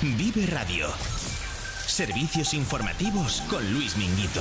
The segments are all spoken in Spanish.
Vive Radio. Servicios informativos con Luis Minguito.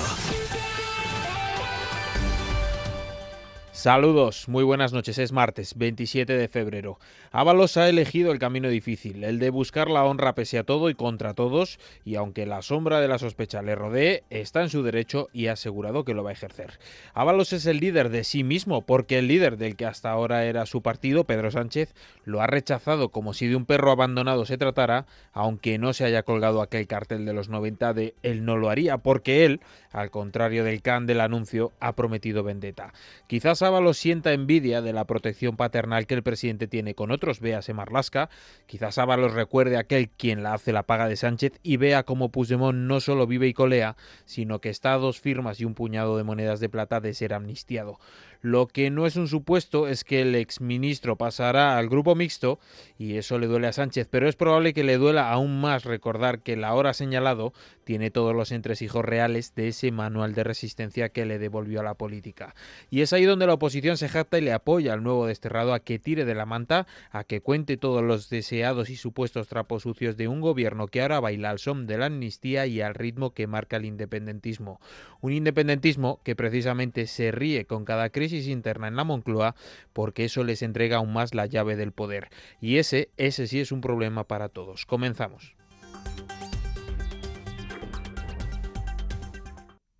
Saludos, muy buenas noches. Es martes 27 de febrero. Ábalos ha elegido el camino difícil, el de buscar la honra pese a todo y contra todos, y aunque la sombra de la sospecha le rodee, está en su derecho y ha asegurado que lo va a ejercer. Ábalos es el líder de sí mismo, porque el líder del que hasta ahora era su partido, Pedro Sánchez, lo ha rechazado como si de un perro abandonado se tratara, aunque no se haya colgado aquel cartel de los 90 de él no lo haría, porque él, al contrario del can del anuncio, ha prometido vendetta. Quizás Ábalos sienta envidia de la protección paternal que el presidente tiene con otros, véase Marlasca. Quizás Ábalos recuerde aquel quien la hace la paga de Sánchez y vea cómo Puigdemont no solo vive y colea, sino que está a dos firmas y un puñado de monedas de plata de ser amnistiado. Lo que no es un supuesto es que el exministro pasará al grupo mixto y eso le duele a Sánchez, pero es probable que le duela aún más recordar que la hora señalado tiene todos los entresijos reales de ese manual de resistencia que le devolvió a la política. Y es ahí donde la oposición se jacta y le apoya al nuevo desterrado a que tire de la manta, a que cuente todos los deseados y supuestos trapos sucios de un gobierno que ahora baila al son de la amnistía y al ritmo que marca el independentismo. Un independentismo que precisamente se ríe con cada crisis interna en la Moncloa porque eso les entrega aún más la llave del poder. Y ese, ese sí es un problema para todos. Comenzamos.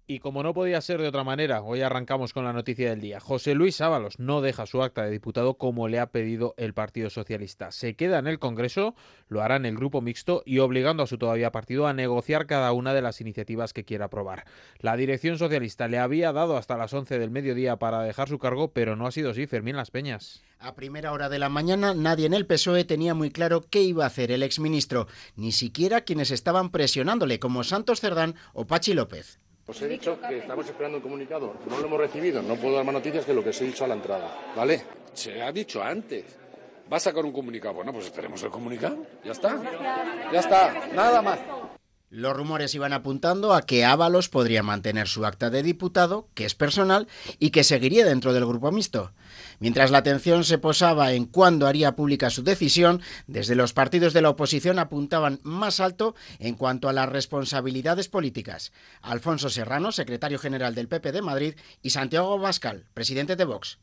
Y como no podía ser de otra manera, hoy arrancamos con la noticia del día. José Luis Ábalos no deja su acta de diputado como le ha pedido el Partido Socialista. Se queda en el Congreso, lo hará en el grupo mixto y obligando a su todavía partido a negociar cada una de las iniciativas que quiera aprobar. La dirección socialista le había dado hasta las 11 del mediodía para dejar su cargo, pero no ha sido así, Fermín Las Peñas. A primera hora de la mañana nadie en el PSOE tenía muy claro qué iba a hacer el exministro, ni siquiera quienes estaban presionándole como Santos Cerdán o Pachi López. Os he dicho que estamos esperando un comunicado. No lo hemos recibido. No puedo dar más noticias que lo que se ha dicho a la entrada. ¿Vale? Se ha dicho antes. Va a sacar un comunicado. Bueno, pues esperemos el comunicado. Ya está. Ya está. Nada más. Los rumores iban apuntando a que Ábalos podría mantener su acta de diputado, que es personal, y que seguiría dentro del grupo mixto. Mientras la atención se posaba en cuándo haría pública su decisión, desde los partidos de la oposición apuntaban más alto en cuanto a las responsabilidades políticas. Alfonso Serrano, secretario general del PP de Madrid, y Santiago Bascal, presidente de Vox.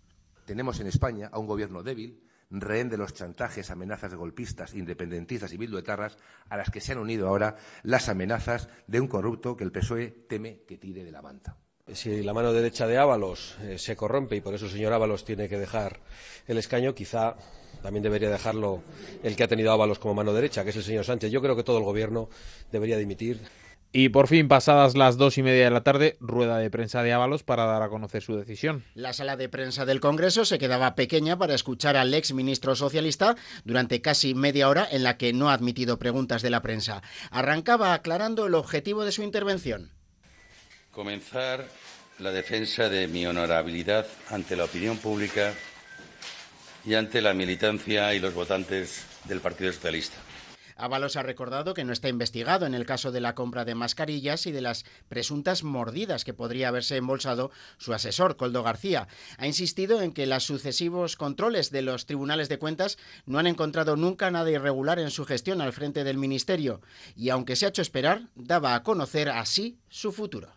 Tenemos en España a un gobierno débil, rehén de los chantajes, amenazas de golpistas, independentistas y bilduetarras, a las que se han unido ahora las amenazas de un corrupto que el PSOE teme que tire de la manta. Si la mano derecha de Ábalos eh, se corrompe y por eso el señor Ábalos tiene que dejar el escaño, quizá también debería dejarlo el que ha tenido Ábalos como mano derecha, que es el señor Sánchez. Yo creo que todo el gobierno debería dimitir. Y por fin, pasadas las dos y media de la tarde, rueda de prensa de Ábalos para dar a conocer su decisión. La sala de prensa del Congreso se quedaba pequeña para escuchar al ex ministro socialista durante casi media hora en la que no ha admitido preguntas de la prensa. Arrancaba aclarando el objetivo de su intervención. Comenzar la defensa de mi honorabilidad ante la opinión pública y ante la militancia y los votantes del Partido Socialista. Ábalos ha recordado que no está investigado en el caso de la compra de mascarillas y de las presuntas mordidas que podría haberse embolsado su asesor, Coldo García. Ha insistido en que los sucesivos controles de los tribunales de cuentas no han encontrado nunca nada irregular en su gestión al frente del Ministerio y, aunque se ha hecho esperar, daba a conocer así su futuro.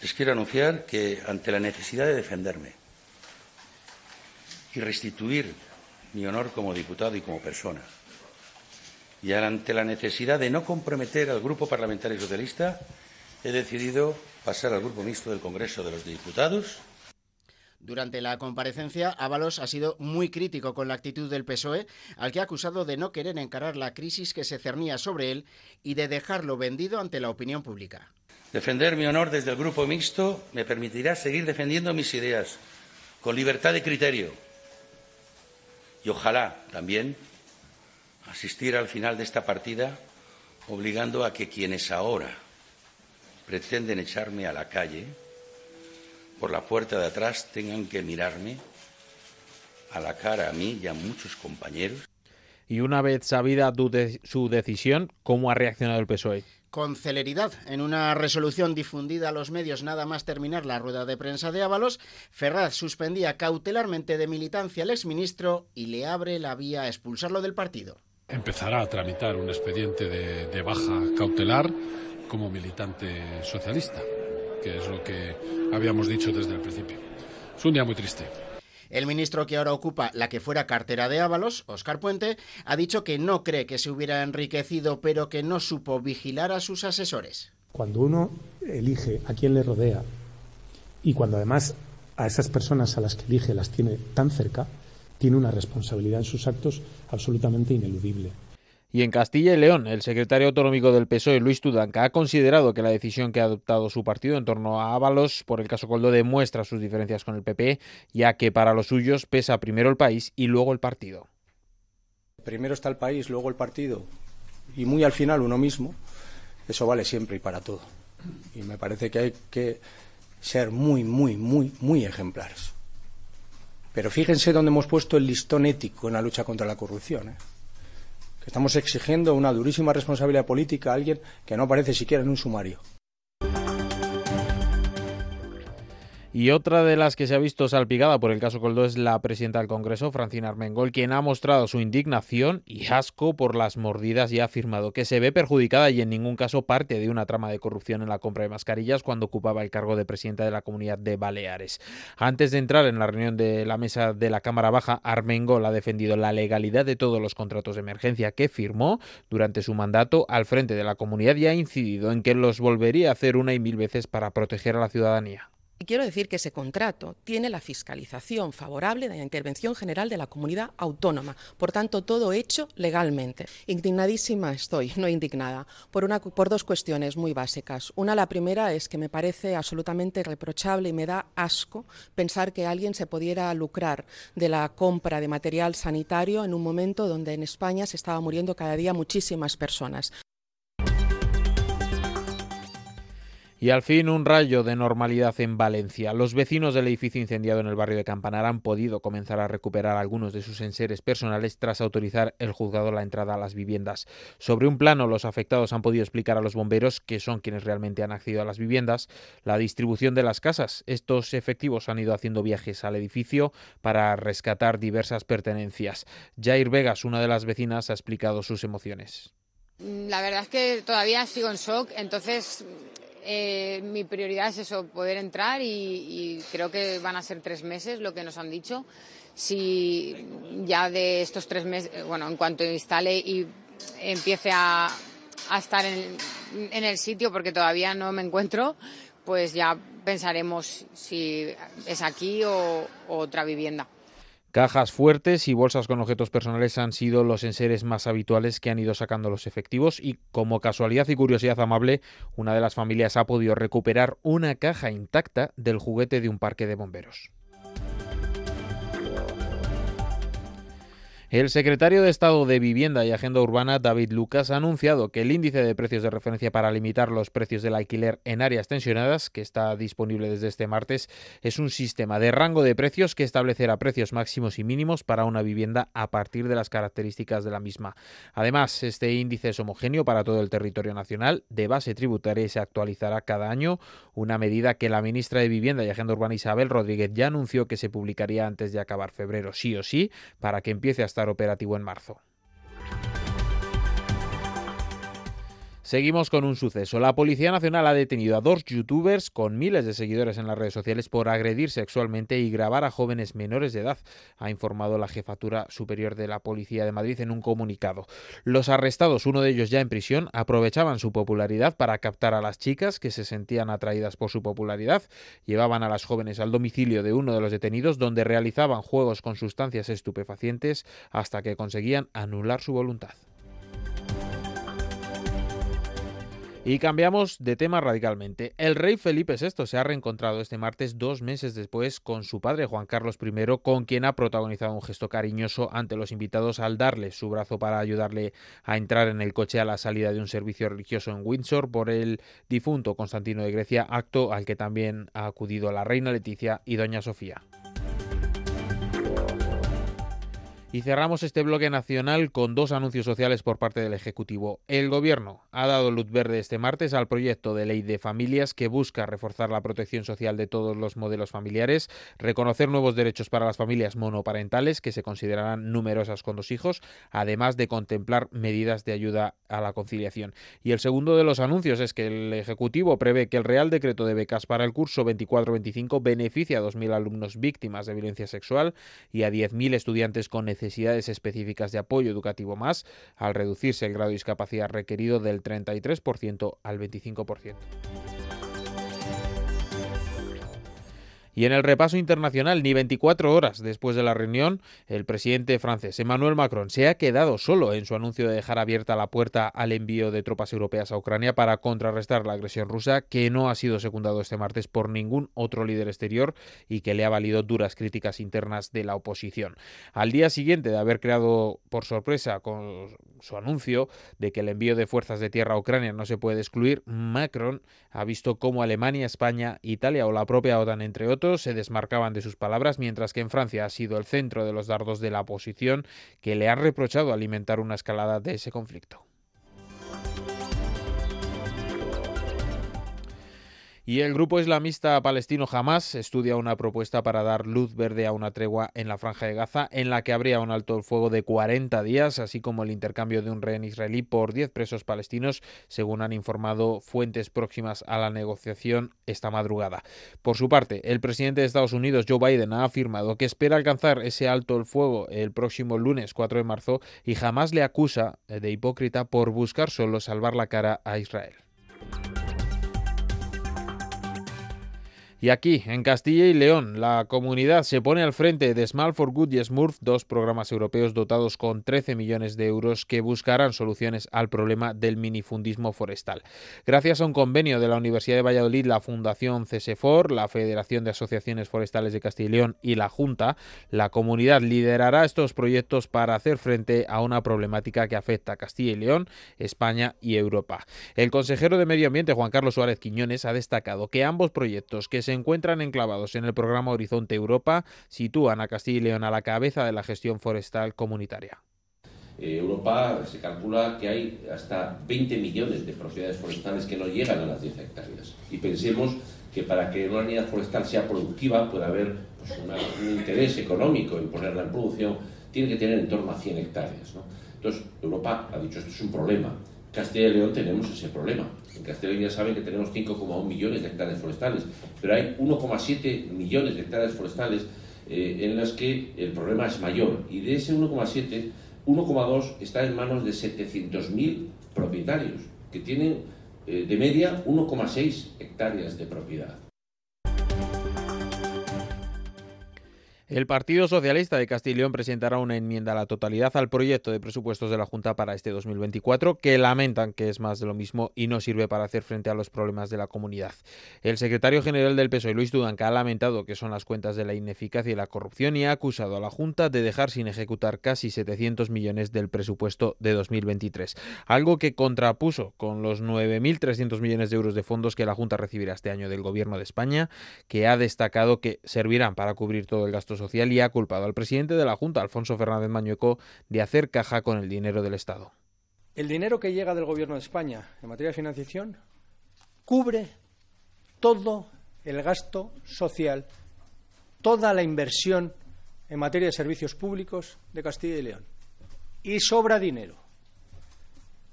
Les quiero anunciar que ante la necesidad de defenderme y restituir mi honor como diputado y como persona, y ante la necesidad de no comprometer al Grupo Parlamentario Socialista, he decidido pasar al Grupo Mixto del Congreso de los Diputados. Durante la comparecencia, Ábalos ha sido muy crítico con la actitud del PSOE, al que ha acusado de no querer encarar la crisis que se cernía sobre él y de dejarlo vendido ante la opinión pública. Defender mi honor desde el Grupo Mixto me permitirá seguir defendiendo mis ideas con libertad de criterio y ojalá también asistir al final de esta partida obligando a que quienes ahora pretenden echarme a la calle por la puerta de atrás tengan que mirarme a la cara a mí y a muchos compañeros. Y una vez sabida su decisión, ¿cómo ha reaccionado el PSOE? con celeridad. En una resolución difundida a los medios nada más terminar la rueda de prensa de Ábalos, Ferraz suspendía cautelarmente de militancia al exministro y le abre la vía a expulsarlo del partido. Empezará a tramitar un expediente de, de baja cautelar como militante socialista, que es lo que habíamos dicho desde el principio. Es un día muy triste. El ministro que ahora ocupa la que fuera cartera de Ábalos, Óscar Puente, ha dicho que no cree que se hubiera enriquecido, pero que no supo vigilar a sus asesores. Cuando uno elige a quién le rodea y cuando además a esas personas a las que elige las tiene tan cerca, tiene una responsabilidad en sus actos absolutamente ineludible. Y en Castilla y León, el secretario autonómico del PSOE, Luis Tudanca, ha considerado que la decisión que ha adoptado su partido en torno a Ábalos por el caso Coldo demuestra sus diferencias con el PP, ya que para los suyos pesa primero el país y luego el partido. Primero está el país, luego el partido y muy al final uno mismo. Eso vale siempre y para todo. Y me parece que hay que ser muy, muy, muy, muy ejemplares. Pero fíjense dónde hemos puesto el listón ético en la lucha contra la corrupción. ¿eh? que estamos exigiendo una durísima responsabilidad política a alguien que no aparece siquiera en un sumario. Y otra de las que se ha visto salpicada por el caso Coldo es la presidenta del Congreso, Francina Armengol, quien ha mostrado su indignación y asco por las mordidas y ha afirmado que se ve perjudicada y en ningún caso parte de una trama de corrupción en la compra de mascarillas cuando ocupaba el cargo de presidenta de la Comunidad de Baleares. Antes de entrar en la reunión de la mesa de la Cámara Baja, Armengol ha defendido la legalidad de todos los contratos de emergencia que firmó durante su mandato al frente de la comunidad y ha incidido en que los volvería a hacer una y mil veces para proteger a la ciudadanía. Y quiero decir que ese contrato tiene la fiscalización favorable de la intervención general de la comunidad autónoma, por tanto todo hecho legalmente. Indignadísima estoy, no indignada, por, una, por dos cuestiones muy básicas. Una, la primera es que me parece absolutamente reprochable y me da asco pensar que alguien se pudiera lucrar de la compra de material sanitario en un momento donde en España se estaba muriendo cada día muchísimas personas. Y al fin un rayo de normalidad en Valencia. Los vecinos del edificio incendiado en el barrio de Campanar han podido comenzar a recuperar algunos de sus enseres personales tras autorizar el juzgado la entrada a las viviendas. Sobre un plano, los afectados han podido explicar a los bomberos, que son quienes realmente han accedido a las viviendas, la distribución de las casas. Estos efectivos han ido haciendo viajes al edificio para rescatar diversas pertenencias. Jair Vegas, una de las vecinas, ha explicado sus emociones. La verdad es que todavía sigo en shock, entonces eh, mi prioridad es eso, poder entrar y, creo que van a ser tres meses lo que nos han dicho. Si ya de estos tres meses, eh, bueno, en cuanto instale y empiece a, a estar en, el sitio, porque todavía no me encuentro, pues ya pensaremos si es aquí o otra vivienda. Cajas fuertes y bolsas con objetos personales han sido los enseres más habituales que han ido sacando los efectivos y como casualidad y curiosidad amable, una de las familias ha podido recuperar una caja intacta del juguete de un parque de bomberos. El secretario de Estado de Vivienda y Agenda Urbana, David Lucas, ha anunciado que el índice de precios de referencia para limitar los precios del alquiler en áreas tensionadas, que está disponible desde este martes, es un sistema de rango de precios que establecerá precios máximos y mínimos para una vivienda a partir de las características de la misma. Además, este índice es homogéneo para todo el territorio nacional, de base tributaria y se actualizará cada año, una medida que la ministra de Vivienda y Agenda Urbana Isabel Rodríguez ya anunció que se publicaría antes de acabar febrero, sí o sí, para que empiece a operativo en marzo. Seguimos con un suceso. La Policía Nacional ha detenido a dos youtubers con miles de seguidores en las redes sociales por agredir sexualmente y grabar a jóvenes menores de edad, ha informado la Jefatura Superior de la Policía de Madrid en un comunicado. Los arrestados, uno de ellos ya en prisión, aprovechaban su popularidad para captar a las chicas que se sentían atraídas por su popularidad, llevaban a las jóvenes al domicilio de uno de los detenidos donde realizaban juegos con sustancias estupefacientes hasta que conseguían anular su voluntad. Y cambiamos de tema radicalmente. El rey Felipe VI se ha reencontrado este martes dos meses después con su padre Juan Carlos I, con quien ha protagonizado un gesto cariñoso ante los invitados al darle su brazo para ayudarle a entrar en el coche a la salida de un servicio religioso en Windsor por el difunto Constantino de Grecia, acto al que también ha acudido la reina Leticia y doña Sofía. Y cerramos este bloque nacional con dos anuncios sociales por parte del Ejecutivo. El Gobierno ha dado luz verde este martes al proyecto de ley de familias que busca reforzar la protección social de todos los modelos familiares, reconocer nuevos derechos para las familias monoparentales que se considerarán numerosas con dos hijos, además de contemplar medidas de ayuda a la conciliación. Y el segundo de los anuncios es que el Ejecutivo prevé que el Real Decreto de becas para el curso 24-25 beneficia a 2.000 alumnos víctimas de violencia sexual y a 10.000 estudiantes con necesidades necesidades específicas de apoyo educativo más, al reducirse el grado de discapacidad requerido del 33% al 25%. Y en el repaso internacional, ni 24 horas después de la reunión, el presidente francés Emmanuel Macron se ha quedado solo en su anuncio de dejar abierta la puerta al envío de tropas europeas a Ucrania para contrarrestar la agresión rusa, que no ha sido secundado este martes por ningún otro líder exterior y que le ha valido duras críticas internas de la oposición. Al día siguiente de haber creado por sorpresa con su anuncio de que el envío de fuerzas de tierra a Ucrania no se puede excluir, Macron ha visto cómo Alemania, España, Italia o la propia OTAN, entre otros, se desmarcaban de sus palabras, mientras que en Francia ha sido el centro de los dardos de la oposición que le han reprochado alimentar una escalada de ese conflicto. Y el grupo islamista palestino Hamas estudia una propuesta para dar luz verde a una tregua en la franja de Gaza, en la que habría un alto el fuego de 40 días, así como el intercambio de un rehén israelí por 10 presos palestinos, según han informado fuentes próximas a la negociación esta madrugada. Por su parte, el presidente de Estados Unidos, Joe Biden, ha afirmado que espera alcanzar ese alto el fuego el próximo lunes 4 de marzo y jamás le acusa de hipócrita por buscar solo salvar la cara a Israel. Y aquí, en Castilla y León, la comunidad se pone al frente de Small for Good y Smurf, dos programas europeos dotados con 13 millones de euros que buscarán soluciones al problema del minifundismo forestal. Gracias a un convenio de la Universidad de Valladolid, la Fundación CSFOR, la Federación de Asociaciones Forestales de Castilla y León y la Junta, la comunidad liderará estos proyectos para hacer frente a una problemática que afecta a Castilla y León, España y Europa. El consejero de Medio Ambiente, Juan Carlos Suárez Quiñones, ha destacado que ambos proyectos que se se encuentran enclavados en el programa Horizonte Europa sitúan a Castilla y León a la cabeza de la gestión forestal comunitaria. Eh, Europa se calcula que hay hasta 20 millones de propiedades forestales que no llegan a las 10 hectáreas. Y pensemos que para que una unidad forestal sea productiva pueda haber pues, un interés económico en ponerla en producción, tiene que tener en torno a 100 hectáreas. Entonces, Europa ha dicho esto es un problema. Castilla y León tenemos ese problema. En Castilla y León ya saben que tenemos 5,1 millones de hectáreas forestales, pero hay 1,7 millones de hectáreas forestales eh, en las que el problema es mayor. Y de ese 1,7, 1,2 está en manos de 700.000 propietarios, que tienen eh, de media 1,6 hectáreas de propiedad. El Partido Socialista de Castilla y León presentará una enmienda a la totalidad al proyecto de presupuestos de la Junta para este 2024 que lamentan que es más de lo mismo y no sirve para hacer frente a los problemas de la comunidad. El secretario general del PSOE, Luis Dudanca, ha lamentado que son las cuentas de la ineficacia y la corrupción y ha acusado a la Junta de dejar sin ejecutar casi 700 millones del presupuesto de 2023, algo que contrapuso con los 9.300 millones de euros de fondos que la Junta recibirá este año del Gobierno de España, que ha destacado que servirán para cubrir todo el gasto Social y ha culpado al presidente de la Junta, Alfonso Fernández Mañueco, de hacer caja con el dinero del Estado. El dinero que llega del Gobierno de España en materia de financiación cubre todo el gasto social, toda la inversión en materia de servicios públicos de Castilla y León. Y sobra dinero.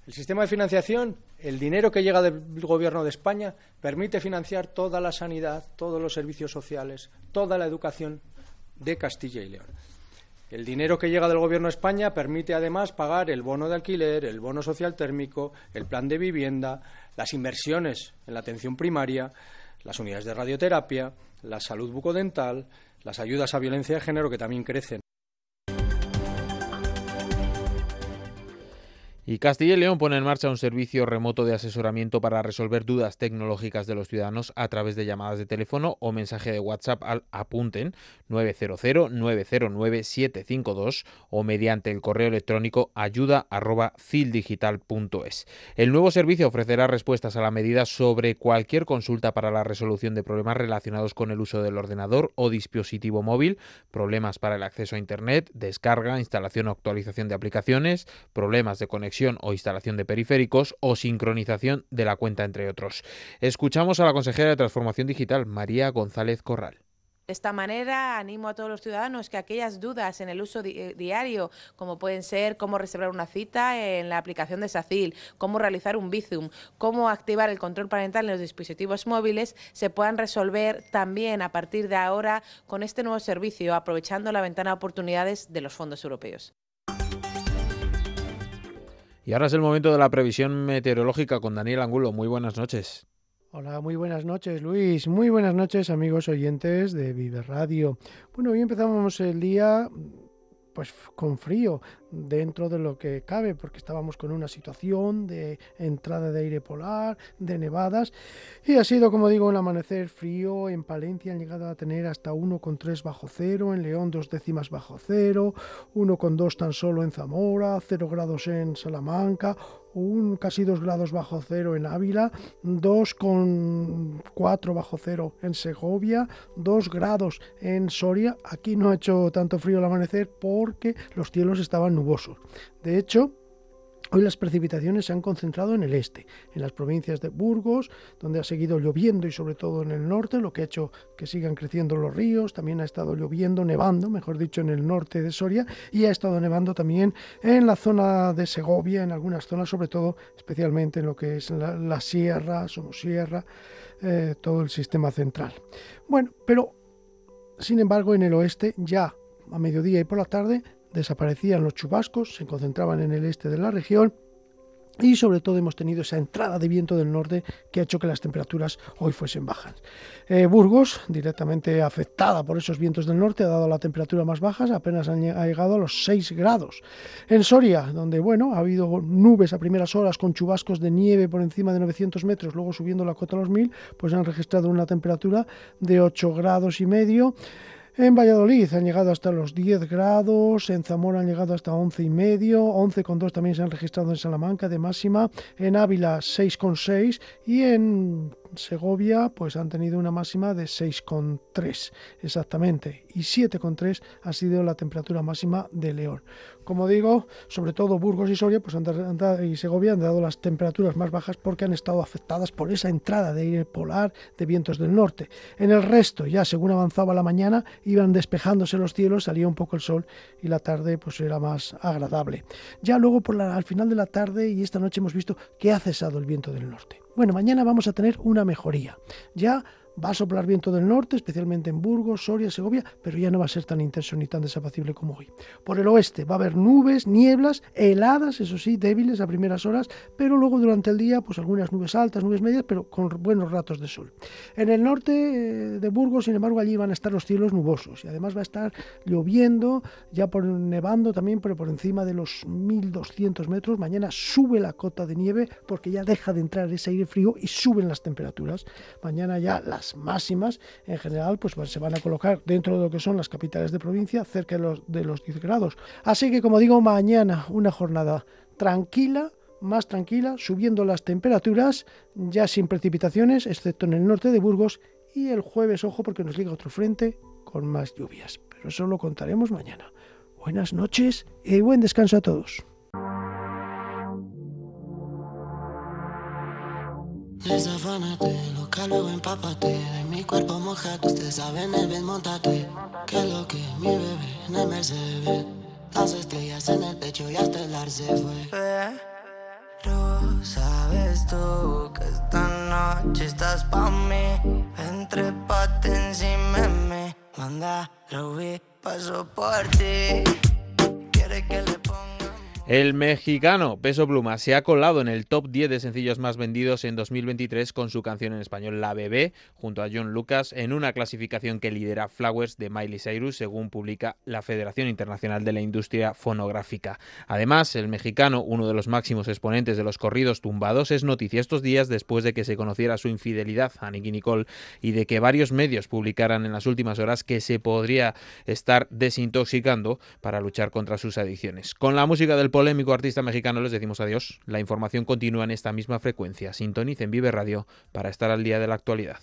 El sistema de financiación, el dinero que llega del Gobierno de España, permite financiar toda la sanidad, todos los servicios sociales, toda la educación de Castilla y León. El dinero que llega del Gobierno de España permite además pagar el bono de alquiler, el bono social térmico, el plan de vivienda, las inversiones en la atención primaria, las unidades de radioterapia, la salud bucodental, las ayudas a violencia de género que también crecen. Y Castilla y León pone en marcha un servicio remoto de asesoramiento para resolver dudas tecnológicas de los ciudadanos a través de llamadas de teléfono o mensaje de WhatsApp al apunten 900-909-752 o mediante el correo electrónico ayuda@fildigital.es. El nuevo servicio ofrecerá respuestas a la medida sobre cualquier consulta para la resolución de problemas relacionados con el uso del ordenador o dispositivo móvil, problemas para el acceso a Internet, descarga, instalación o actualización de aplicaciones, problemas de conexión o instalación de periféricos o sincronización de la cuenta, entre otros. Escuchamos a la consejera de Transformación Digital, María González Corral. De esta manera animo a todos los ciudadanos que aquellas dudas en el uso eh, diario, como pueden ser cómo reservar una cita en la aplicación de SACIL, cómo realizar un Bizum, cómo activar el control parental en los dispositivos móviles, se puedan resolver también a partir de ahora con este nuevo servicio, aprovechando la ventana de oportunidades de los fondos europeos. Y ahora es el momento de la previsión meteorológica con Daniel Angulo. Muy buenas noches. Hola, muy buenas noches Luis, muy buenas noches amigos oyentes de Vive Radio. Bueno, hoy empezamos el día pues con frío dentro de lo que cabe, porque estábamos con una situación de entrada de aire polar, de nevadas, y ha sido, como digo, un amanecer frío. En Palencia han llegado a tener hasta 1,3 bajo cero, en León dos décimas bajo cero, 1,2 tan solo en Zamora, 0 grados en Salamanca, un casi 2 grados bajo cero en Ávila, 2,4 bajo cero en Segovia, 2 grados en Soria. Aquí no ha hecho tanto frío al amanecer porque los cielos estaban De hecho, Hoy las precipitaciones se han concentrado en el este, en las provincias de Burgos, donde ha seguido lloviendo y sobre todo en el norte, lo que ha hecho que sigan creciendo los ríos, también ha estado lloviendo, nevando, mejor dicho, en el norte de Soria y ha estado nevando también en la zona de Segovia, en algunas zonas, sobre todo, especialmente en lo que es la, sierra, Somosierra, eh, todo el sistema central. Bueno, pero sin embargo en el oeste ya a mediodía y por la tarde desaparecían los chubascos, se concentraban en el este de la región y sobre todo hemos tenido esa entrada de viento del norte que ha hecho que las temperaturas hoy fuesen bajas. Eh, Burgos, directamente afectada por esos vientos del norte, ha dado la temperatura más bajas, apenas ha llegado a los 6 grados. En Soria, donde bueno, ha habido nubes a primeras horas con chubascos de nieve por encima de 900 metros, luego subiendo la cota a los 1000, pues han registrado una temperatura de 8 grados y medio. En Valladolid han llegado hasta los 10 grados, en Zamora han llegado hasta 11 y medio, 11,2 también se han registrado en Salamanca de máxima, en Ávila 6,6 y en Segovia pues han tenido una máxima de 6,3 exactamente y 7,3 ha sido la temperatura máxima de León. Como digo, sobre todo Burgos y Soria pues y Segovia han dado las temperaturas más bajas porque han estado afectadas por esa entrada de aire polar de vientos del norte. En el resto, ya según avanzaba la mañana, iban despejándose los cielos, salía un poco el sol y la tarde pues era más agradable. Ya luego por la, al final de la tarde y esta noche hemos visto que ha cesado el viento del norte. Bueno, mañana vamos a tener una mejoría. Ya Va a soplar viento del norte, especialmente en Burgos, Soria, Segovia, pero ya no va a ser tan intenso ni tan desapacible como hoy. Por el oeste va a haber nubes, nieblas, heladas, eso sí, débiles a primeras horas, pero luego durante el día, pues algunas nubes altas, nubes medias, pero con buenos ratos de sol. En el norte eh, de Burgos, sin embargo, allí van a estar los cielos nubosos y además va a estar lloviendo, ya por nevando también, pero por encima de los 1200 metros. Mañana sube la cota de nieve porque ya deja de entrar ese aire frío y suben las temperaturas. Mañana ya las máximas en general pues, se van a colocar dentro de lo que son las capitales de provincia cerca de los, de los 10 grados. Así que como digo, mañana una jornada tranquila, más tranquila, subiendo las temperaturas, ya sin precipitaciones, excepto en el norte de Burgos, y el jueves, ojo, porque nos llega otro frente con más lluvias. Pero eso lo contaremos mañana. Buenas noches y buen descanso a todos. Desafánate, loca, luego empápate. De mi cuerpo mojado, usted sabe, Neves, montate. Que lo que mi bebé en el Mercedes. Las estrellas en el techo y hasta el ar fue. Pero sabes tú que esta noche estás pa' mí. Entre encima me Manda, lo vi, paso por ti El mexicano Peso Pluma se ha colado en el top 10 de sencillos más vendidos en 2023 con su canción en español La Bebé, junto a John Lucas, en una clasificación que lidera Flowers de Miley Cyrus, según publica la Federación Internacional de la Industria Fonográfica. Además, el mexicano, uno de los máximos exponentes de los corridos tumbados, es noticia estos días después de que se conociera su infidelidad a Nicky Nicole y de que varios medios publicaran en las últimas horas que se podría estar desintoxicando para luchar contra sus adicciones. Con la música del polémico artista mexicano les decimos adiós. La información continúa en esta misma frecuencia. Sintonicen Vive Radio para estar al día de la actualidad.